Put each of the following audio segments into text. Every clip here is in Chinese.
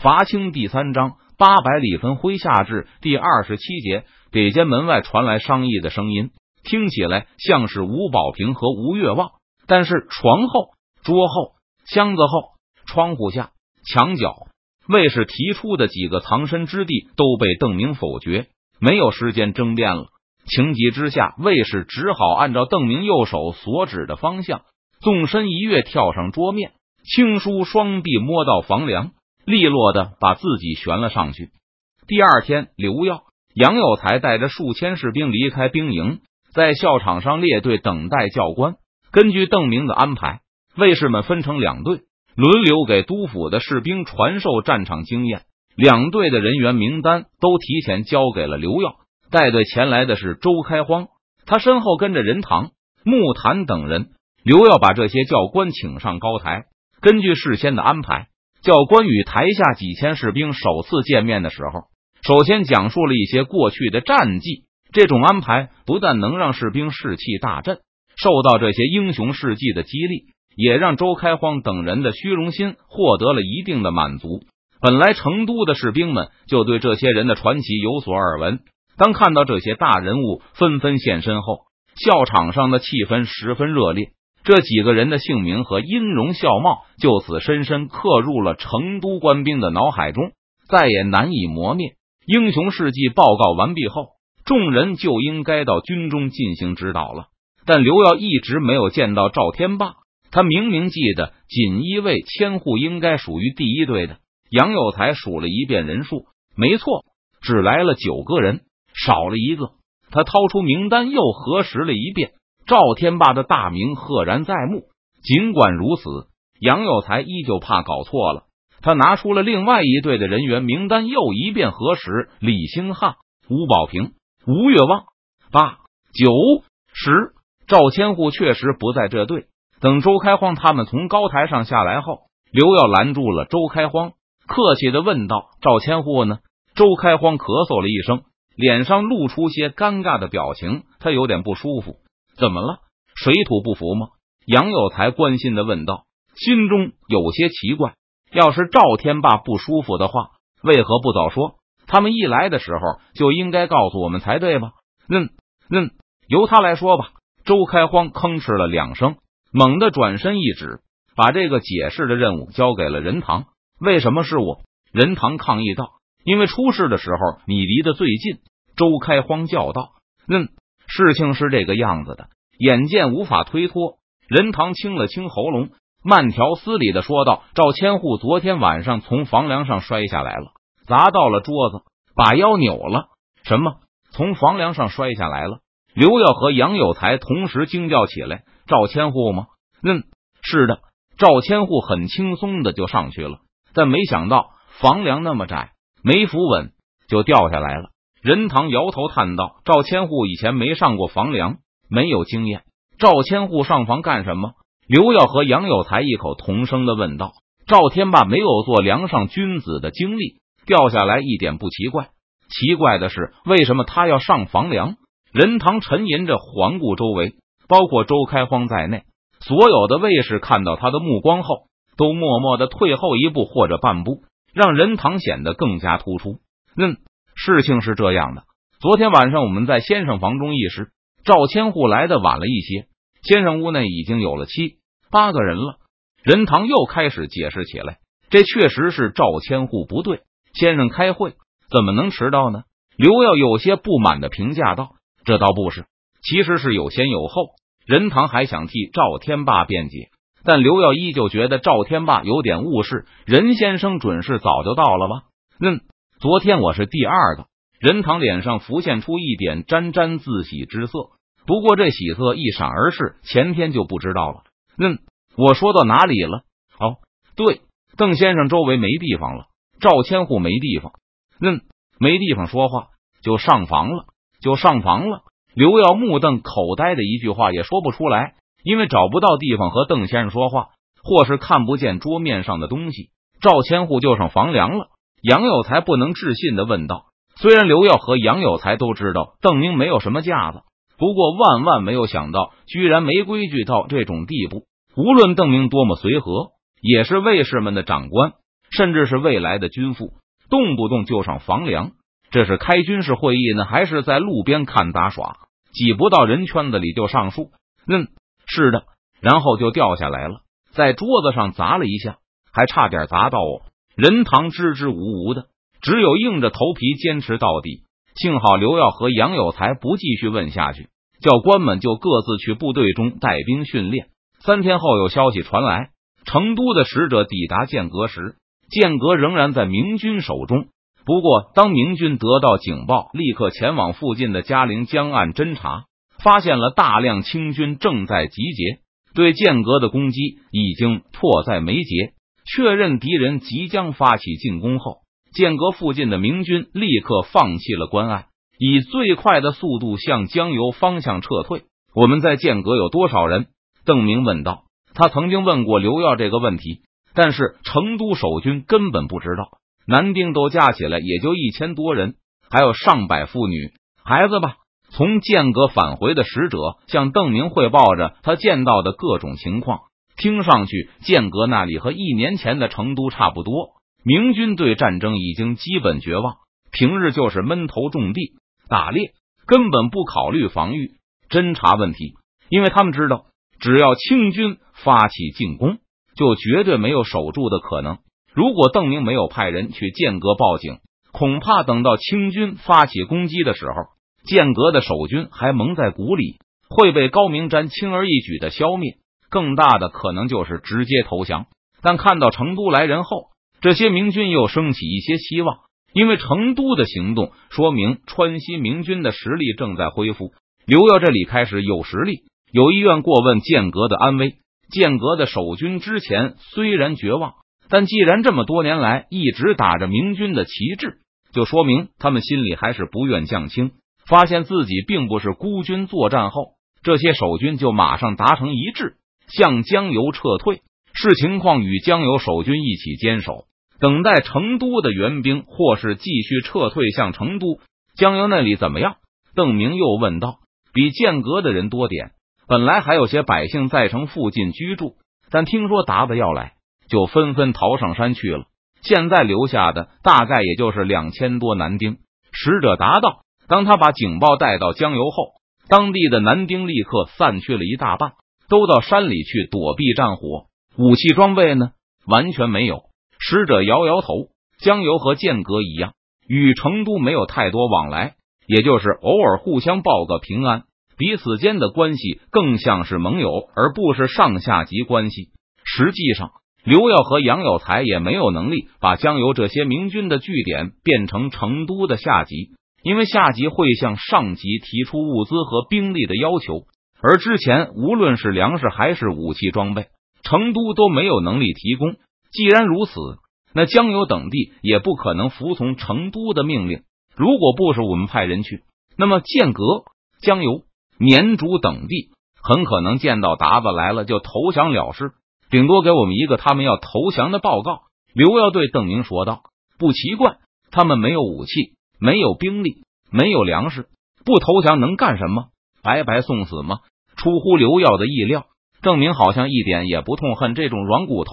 伐清第三章八百里分麾下炙第二十七节，北间门外传来商议的声音，听起来像是吴保平和吴越望。但是床后、桌后、箱子后、窗户下、墙角，卫士提出的几个藏身之地都被邓明否决，没有时间争辩了。情急之下，卫士只好按照邓明右手所指的方向，纵身一跃，跳上桌面，轻舒双臂摸到房梁。利落的把自己悬了上去。第二天，刘耀、杨有才带着数千士兵离开兵营，在校场上列队等待教官。根据邓明的安排，卫士们分成两队，轮流给督府的士兵传授战场经验。两队的人员名单都提前交给了刘耀。带队前来的是周开荒，他身后跟着任堂、木坛等人。刘耀把这些教官请上高台，根据事先的安排。教官与台下几千士兵首次见面的时候，首先讲述了一些过去的战绩。这种安排不但能让士兵士气大振，受到这些英雄事迹的激励，也让周开荒等人的虚荣心获得了一定的满足。本来成都的士兵们就对这些人的传奇有所耳闻，当看到这些大人物纷纷现身后，校场上的气氛十分热烈。这几个人的姓名和音容笑貌就此深深刻入了成都官兵的脑海中，再也难以磨灭。英雄事迹报告完毕后，众人就应该到军中进行指导了。但刘耀一直没有见到赵天霸，他明明记得锦衣卫千户应该属于第一队的。杨有才数了一遍人数，没错，只来了九个人，少了一个。他掏出名单又核实了一遍。赵天霸的大名赫然在目。尽管如此，杨有才依旧怕搞错了。他拿出了另外一队的人员名单，又一遍核实：李兴汉、吴宝平、吴越望。八、九、十，赵千户确实不在这队。等周开荒他们从高台上下来后，刘耀拦住了周开荒，客气的问道：“赵千户呢？”周开荒咳嗽了一声，脸上露出些尴尬的表情，他有点不舒服。怎么了？水土不服吗？杨有才关心的问道，心中有些奇怪。要是赵天霸不舒服的话，为何不早说？他们一来的时候就应该告诉我们才对吧？嗯嗯，由他来说吧。周开荒吭哧了两声，猛地转身一指，把这个解释的任务交给了任堂。为什么是我？任堂抗议道：“因为出事的时候你离得最近。”周开荒叫道：“嗯。”事情是这个样子的，眼见无法推脱，任堂清了清喉咙，慢条斯理的说道：“赵千户昨天晚上从房梁上摔下来了，砸到了桌子，把腰扭了。”什么？从房梁上摔下来了？刘耀和杨有才同时惊叫起来：“赵千户吗？”“嗯，是的。”赵千户很轻松的就上去了，但没想到房梁那么窄，没扶稳就掉下来了。任堂摇头叹道：“赵千户以前没上过房梁，没有经验。赵千户上房干什么？”刘耀和杨有才异口同声的问道：“赵天霸没有做梁上君子的经历，掉下来一点不奇怪。奇怪的是，为什么他要上房梁？”任堂沉吟着环顾周围，包括周开荒在内，所有的卫士看到他的目光后，都默默的退后一步或者半步，让任堂显得更加突出。嗯。事情是这样的，昨天晚上我们在先生房中议事，赵千户来的晚了一些，先生屋内已经有了七八个人了。任堂又开始解释起来，这确实是赵千户不对，先生开会怎么能迟到呢？刘耀有些不满的评价道：“这倒不是，其实是有先有后。”任堂还想替赵天霸辩解，但刘耀依旧觉得赵天霸有点误事。任先生准是早就到了吧？嗯。昨天我是第二个，任堂脸上浮现出一点沾沾自喜之色。不过这喜色一闪而逝，前天就不知道了。嗯，我说到哪里了？哦，对，邓先生周围没地方了，赵千户没地方，嗯，没地方说话，就上房了，就上房了。刘耀目瞪口呆的一句话也说不出来，因为找不到地方和邓先生说话，或是看不见桌面上的东西，赵千户就上房梁了。杨有才不能置信的问道：“虽然刘耀和杨有才都知道邓明没有什么架子，不过万万没有想到，居然没规矩到这种地步。无论邓明多么随和，也是卫士们的长官，甚至是未来的军父，动不动就上房梁。这是开军事会议呢，还是在路边看杂耍？挤不到人圈子里就上树？嗯，是的。然后就掉下来了，在桌子上砸了一下，还差点砸到我。任堂支支吾吾的，只有硬着头皮坚持到底。幸好刘耀和杨有才不继续问下去，教官们就各自去部队中带兵训练。三天后，有消息传来，成都的使者抵达剑阁时，剑阁仍然在明军手中。不过，当明军得到警报，立刻前往附近的嘉陵江岸侦查，发现了大量清军正在集结，对剑阁的攻击已经迫在眉睫。确认敌人即将发起进攻后。剑阁附近的明军立刻放弃了关隘，以最快的速度向江油方向撤退。我们在剑阁有多少人？邓明问道。他曾经问过刘耀这个问题，但是成都守军根本不知道。男丁都加起来也就一千多人，还有上百妇女孩子吧。从剑阁返回的使者向邓明汇报着他见到的各种情况，听上去剑阁那里和一年前的成都差不多。明军对战争已经基本绝望，平日就是闷头种地打猎，根本不考虑防御侦察问题，因为他们知道，只要清军发起进攻，就绝对没有守住的可能。如果邓明没有派人去剑阁报警，恐怕等到清军发起攻击的时候，剑阁的守军还蒙在鼓里，会被高明瞻轻而易举的消灭。更大的可能就是直接投降。但看到成都来人后，这些明军又升起一些希望，因为成都的行动说明川西明军的实力正在恢复。刘耀这里开始有实力，有意愿过问剑阁的安危。剑阁的守军之前虽然绝望，但既然这么多年来一直打着明军的旗帜，就说明他们心里还是不愿降清。发现自己并不是孤军作战后，这些守军就马上达成一致，向江油撤退。视情况与江油守军一起坚守，等待成都的援兵，或是继续撤退向成都。江油那里怎么样？邓明又问道。比剑阁的人多点，本来还有些百姓在城附近居住，但听说达子要来，就纷纷逃上山去了。现在留下的大概也就是两千多男丁。使者答道。当他把警报带到江油后，当地的男丁立刻散去了一大半，都到山里去躲避战火。武器装备呢？完全没有。使者摇摇头。江油和剑阁一样，与成都没有太多往来，也就是偶尔互相报个平安，彼此间的关系更像是盟友，而不是上下级关系。实际上，刘耀和杨有才也没有能力把江油这些明军的据点变成成都的下级，因为下级会向上级提出物资和兵力的要求，而之前无论是粮食还是武器装备。成都都没有能力提供。既然如此，那江油等地也不可能服从成都的命令。如果不是我们派人去，那么剑阁、江油、绵竹等地很可能见到达子来了就投降了事，顶多给我们一个他们要投降的报告。刘耀对邓明说道：“不奇怪，他们没有武器，没有兵力，没有粮食，不投降能干什么？白白送死吗？”出乎刘耀的意料。郑明好像一点也不痛恨这种软骨头，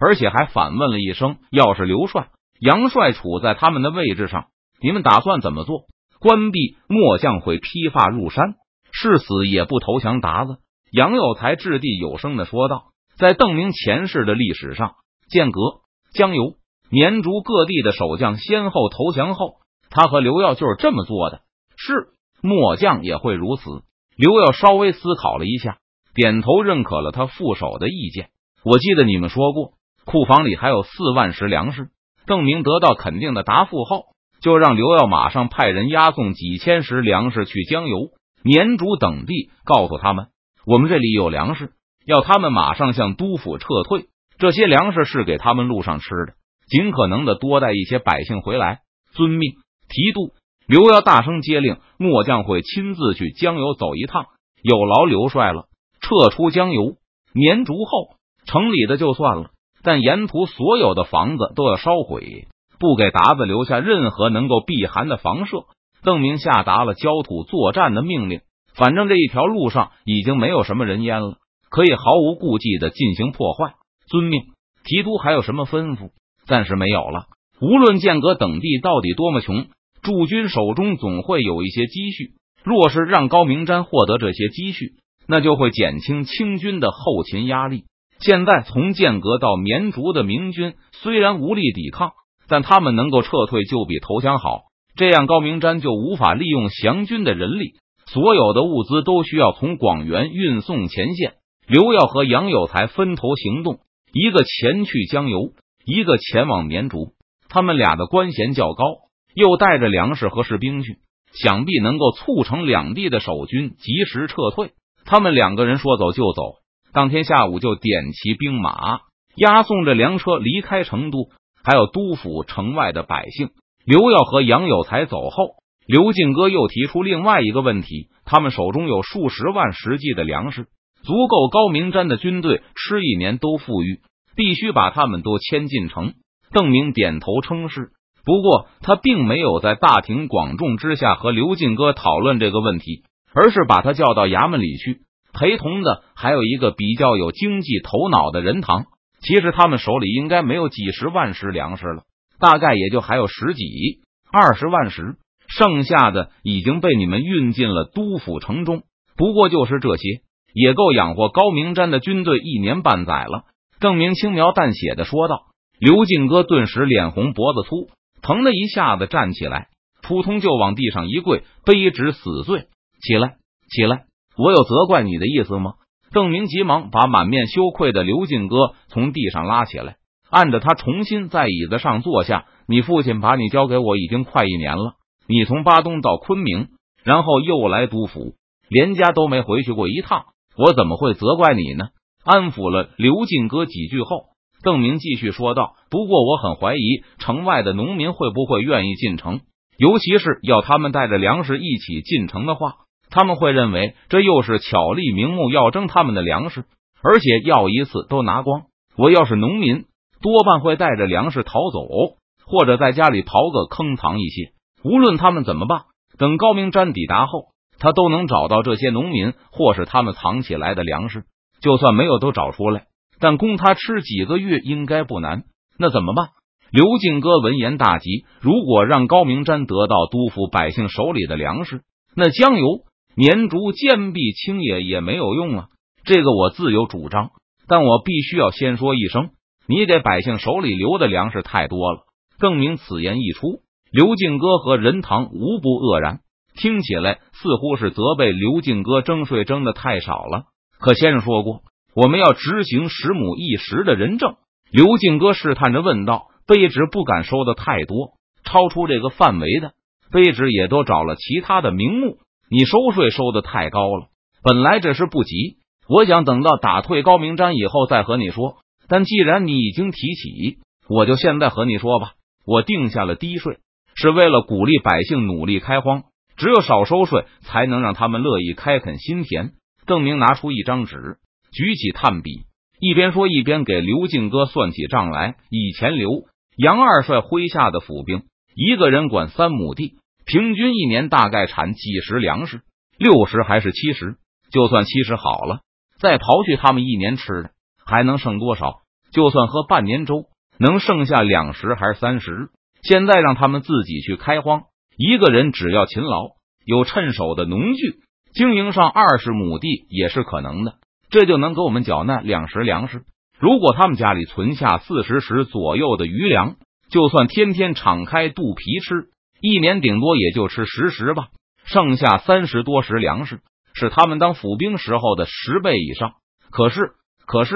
而且还反问了一声：“要是刘帅、杨帅处在他们的位置上，你们打算怎么做？”关闭末将会披发入山，誓死也不投降。达子杨有才掷地有声的说道：“在邓明前世的历史上，剑阁、江油、绵竹各地的守将先后投降后，他和刘耀就是这么做的。是末将也会如此。”刘耀稍微思考了一下。点头认可了他副手的意见。我记得你们说过，库房里还有四万石粮食。邓明得到肯定的答复后，就让刘耀马上派人押送几千石粮食去江油、绵竹等地，告诉他们我们这里有粮食，要他们马上向督府撤退。这些粮食是给他们路上吃的，尽可能的多带一些百姓回来。遵命，提督。刘耀大声接令，末将会亲自去江油走一趟，有劳刘帅了。撤出江油、绵竹后，城里的就算了，但沿途所有的房子都要烧毁，不给达子留下任何能够避寒的房舍。邓明下达了焦土作战的命令。反正这一条路上已经没有什么人烟了，可以毫无顾忌的进行破坏。遵命，提督还有什么吩咐？暂时没有了。无论剑阁等地到底多么穷，驻军手中总会有一些积蓄。若是让高明瞻获得这些积蓄，那就会减轻清军的后勤压力。现在从剑阁到绵竹的明军虽然无力抵抗，但他们能够撤退就比投降好。这样高明瞻就无法利用降军的人力，所有的物资都需要从广元运送前线。刘耀和杨有才分头行动，一个前去江油，一个前往绵竹。他们俩的官衔较高，又带着粮食和士兵去，想必能够促成两地的守军及时撤退。他们两个人说走就走，当天下午就点齐兵马，押送着粮车离开成都。还有都府城外的百姓。刘耀和杨有才走后，刘进哥又提出另外一个问题：他们手中有数十万实际的粮食。足够高明瞻的军队吃一年都富裕，必须把他们都迁进城。邓明点头称是，不过他并没有在大庭广众之下和刘进哥讨论这个问题，而是把他叫到衙门里去。陪同的还有一个比较有经济头脑的人堂。其实他们手里应该没有几十万石粮食了，大概也就还有十几二十万石，剩下的已经被你们运进了都府城中。不过就是这些。也够养活高明瞻的军队一年半载了。郑明轻描淡写的说道。刘进哥顿时脸红脖子粗，疼的一下子站起来，扑通就往地上一跪，卑职死罪！起来，起来！我有责怪你的意思吗？郑明急忙把满面羞愧的刘进哥从地上拉起来，按着他重新在椅子上坐下。你父亲把你交给我已经快一年了，你从巴东到昆明，然后又来督府，连家都没回去过一趟。我怎么会责怪你呢？安抚了刘进哥几句后，邓明继续说道：“不过我很怀疑城外的农民会不会愿意进城，尤其是要他们带着粮食一起进城的话，他们会认为这又是巧立名目要征他们的粮食，而且要一次都拿光。我要是农民，多半会带着粮食逃走，或者在家里刨个坑藏一些。无论他们怎么办，等高明瞻抵达后。”他都能找到这些农民或是他们藏起来的粮食，就算没有都找出来，但供他吃几个月应该不难。那怎么办？刘敬哥闻言大急。如果让高明瞻得到督府百姓手里的粮食，那江油、绵竹、坚壁清野也没有用啊！这个我自有主张，但我必须要先说一声，你给百姓手里留的粮食太多了。证明此言一出，刘敬哥和任堂无不愕然。听起来似乎是责备刘敬哥征税征的太少了，可先生说过我们要执行十亩一石的人证。刘进哥试探着问道：“卑职不敢收的太多，超出这个范围的，卑职也都找了其他的名目。你收税收的太高了，本来这事不急，我想等到打退高明瞻以后再和你说。但既然你已经提起，我就现在和你说吧。我定下了低税，是为了鼓励百姓努力开荒。”只有少收税，才能让他们乐意开垦新田。邓明拿出一张纸，举起炭笔，一边说一边给刘进哥算起账来。以前刘杨二帅麾下的府兵，一个人管三亩地，平均一年大概产几十粮食，六十还是七十？就算七十好了，再刨去他们一年吃的，还能剩多少？就算喝半年粥，能剩下两十还是三十？现在让他们自己去开荒。一个人只要勤劳，有趁手的农具，经营上二十亩地也是可能的。这就能给我们缴纳两石粮食。如果他们家里存下四十石左右的余粮，就算天天敞开肚皮吃，一年顶多也就吃十石吧。剩下三十多石粮食，是他们当府兵时候的十倍以上。可是，可是，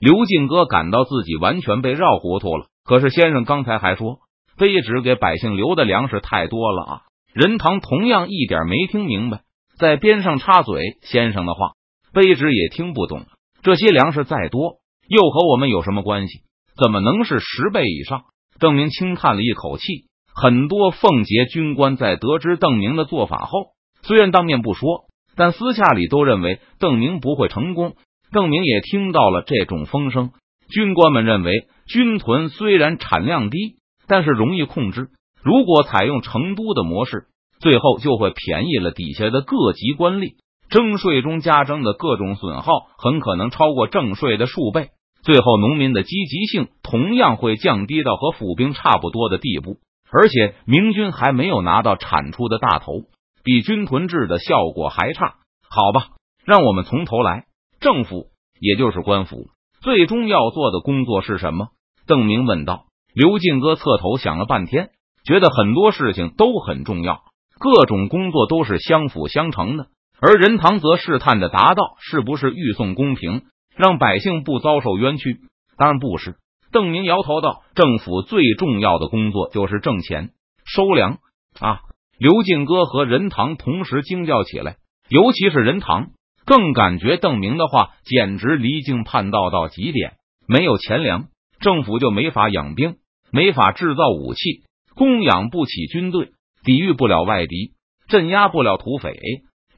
刘进哥感到自己完全被绕糊涂了。可是先生刚才还说。卑职给百姓留的粮食太多了啊！任堂同样一点没听明白，在边上插嘴：“先生的话，卑职也听不懂。这些粮食再多，又和我们有什么关系？怎么能是十倍以上？”邓明轻叹了一口气。很多奉节军官在得知邓明的做法后，虽然当面不说，但私下里都认为邓明不会成功。邓明也听到了这种风声，军官们认为军屯虽然产量低。但是容易控制。如果采用成都的模式，最后就会便宜了底下的各级官吏。征税中加征的各种损耗很可能超过正税的数倍。最后农民的积极性同样会降低到和府兵差不多的地步，而且明军还没有拿到产出的大头，比军屯制的效果还差。好吧，让我们从头来。政府，也就是官府，最终要做的工作是什么？邓明问道。刘进哥侧头想了半天，觉得很多事情都很重要，各种工作都是相辅相成的。而任堂则试探着答道：“是不是欲送公平？”让百姓不遭受冤屈，当然不是。邓明摇头道：“政府最重要的工作就是挣钱、收粮啊！”刘进哥和任堂同时惊叫起来，尤其是任堂更感觉邓明的话简直离经叛道到极点。没有钱粮，政府就没法养兵，没法制造武器，供养不起军队，抵御不了外敌，镇压不了土匪，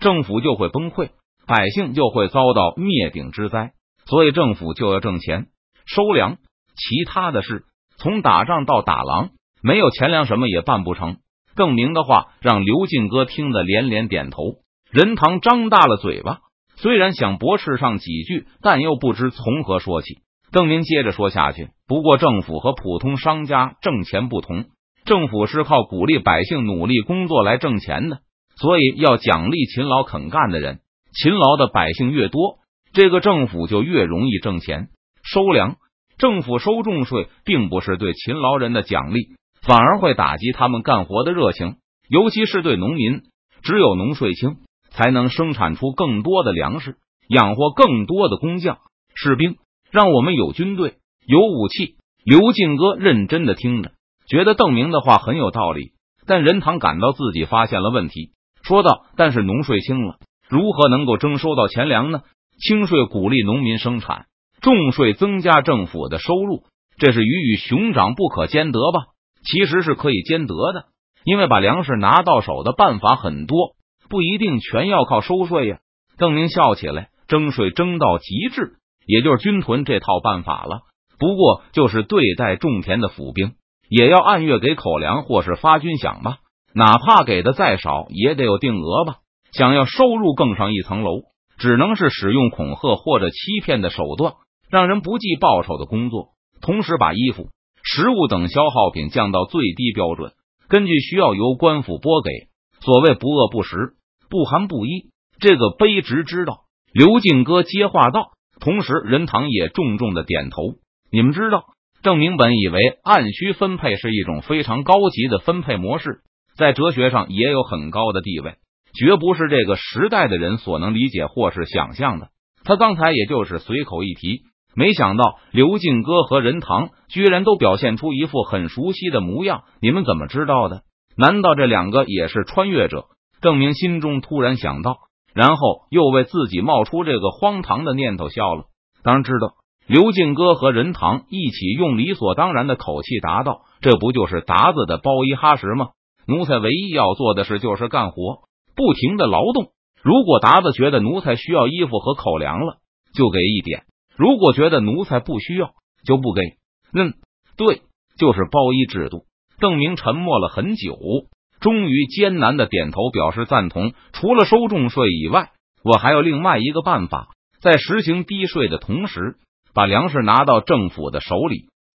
政府就会崩溃，百姓就会遭到灭顶之灾。所以政府就要挣钱收粮，其他的事从打仗到打狼，没有钱粮什么也办不成。邓明的话让刘进哥听得连连点头。任堂张大了嘴巴，虽然想驳斥上几句，但又不知从何说起。邓明接着说下去：不过政府和普通商家挣钱不同，政府是靠鼓励百姓努力工作来挣钱的，所以要奖励勤劳肯干的人。勤劳的百姓越多。这个政府就越容易挣钱收粮，政府收重税，并不是对勤劳人的奖励，反而会打击他们干活的热情，尤其是对农民。只有农税轻，才能生产出更多的粮食，养活更多的工匠、士兵，让我们有军队、有武器。刘进哥认真的听着，觉得邓明的话很有道理，但任堂感到自己发现了问题，说道：“但是农税轻了，如何能够征收到钱粮呢？”轻税鼓励农民生产，重税增加政府的收入，这是鱼与熊掌不可兼得吧？其实是可以兼得的，因为把粮食拿到手的办法很多，不一定全要靠收税呀。邓明笑起来，征税征到极致，也就是军屯这套办法了。不过就是对待种田的府兵，也要按月给口粮或是发军饷吧，哪怕给的再少，也得有定额吧。想要收入更上一层楼。只能是使用恐吓或者欺骗的手段，让人不计报酬的工作，同时把衣服、食物等消耗品降到最低标准，根据需要由官府拨给。所谓不饿不食，不寒不衣，这个卑职知道。刘进哥接话道，同时任堂也重重的点头。你们知道，郑明本以为按需分配是一种非常高级的分配模式，在哲学上也有很高的地位。绝不是这个时代的人所能理解或是想象的。他刚才也就是随口一提，没想到刘进哥和任堂居然都表现出一副很熟悉的模样。你们怎么知道的？难道这两个也是穿越者？郑明心中突然想到，然后又为自己冒出这个荒唐的念头笑了。当然知道，刘进哥和任堂一起用理所当然的口气答道：“这不就是达子的包衣哈什吗？奴才唯一要做的事就是干活。”不停的劳动。如果达子觉得奴才需要衣服和口粮了，就给一点；如果觉得奴才不需要，就不给。嗯，对，就是包衣制度。邓明沉默了很久，终于艰难的点头表示赞同。除了收重税以外，我还有另外一个办法，在实行低税的同时，把粮食拿到政府的手里，